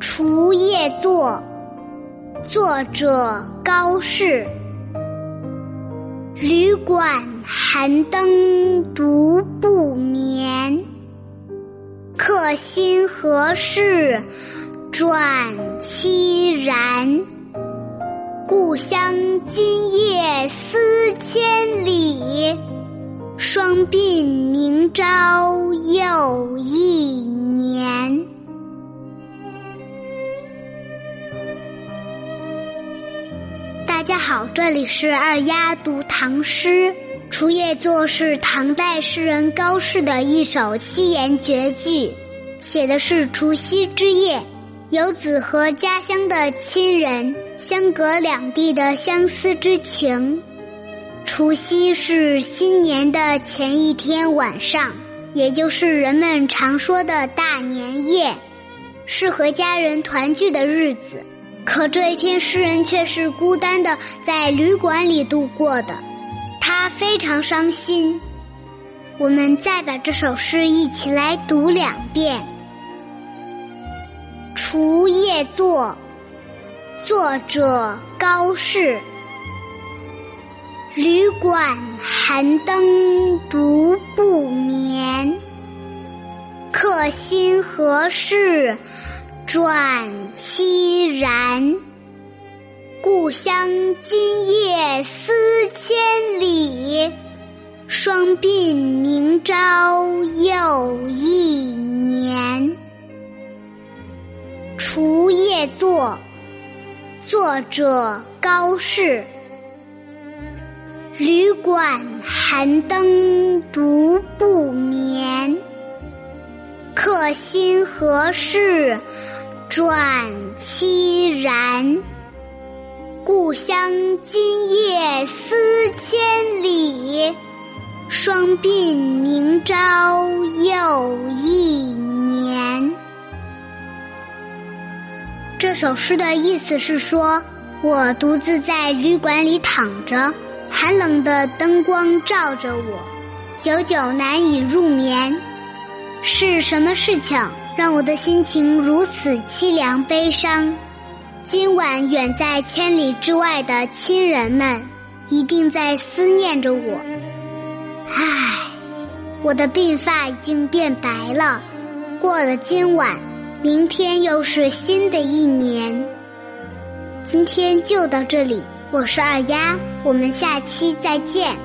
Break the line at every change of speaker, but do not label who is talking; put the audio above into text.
除夜作，作者高适。旅馆寒灯独不眠，客心何事转凄然。故乡今夜思千里，双鬓明朝又一年。大家好，这里是二丫读唐诗。《除夜作》是唐代诗人高适的一首七言绝句，写的是除夕之夜，游子和家乡的亲人相隔两地的相思之情。除夕是新年的前一天晚上，也就是人们常说的大年夜，是和家人团聚的日子。可这一天，诗人却是孤单的在旅馆里度过的，他非常伤心。我们再把这首诗一起来读两遍。《除夜作》，作者高适。旅馆寒灯独不眠，客心何事？转凄然，寒故乡今夜思千里，双鬓明朝又一年。《除夜作》，作者高适。旅馆寒灯独不眠，客心何事？转凄然，故乡今夜思千里，双鬓明朝又一年。这首诗的意思是说，我独自在旅馆里躺着，寒冷的灯光照着我，久久难以入眠。是什么事情？让我的心情如此凄凉悲伤。今晚远在千里之外的亲人们，一定在思念着我。唉，我的鬓发已经变白了。过了今晚，明天又是新的一年。今天就到这里，我是二丫，我们下期再见。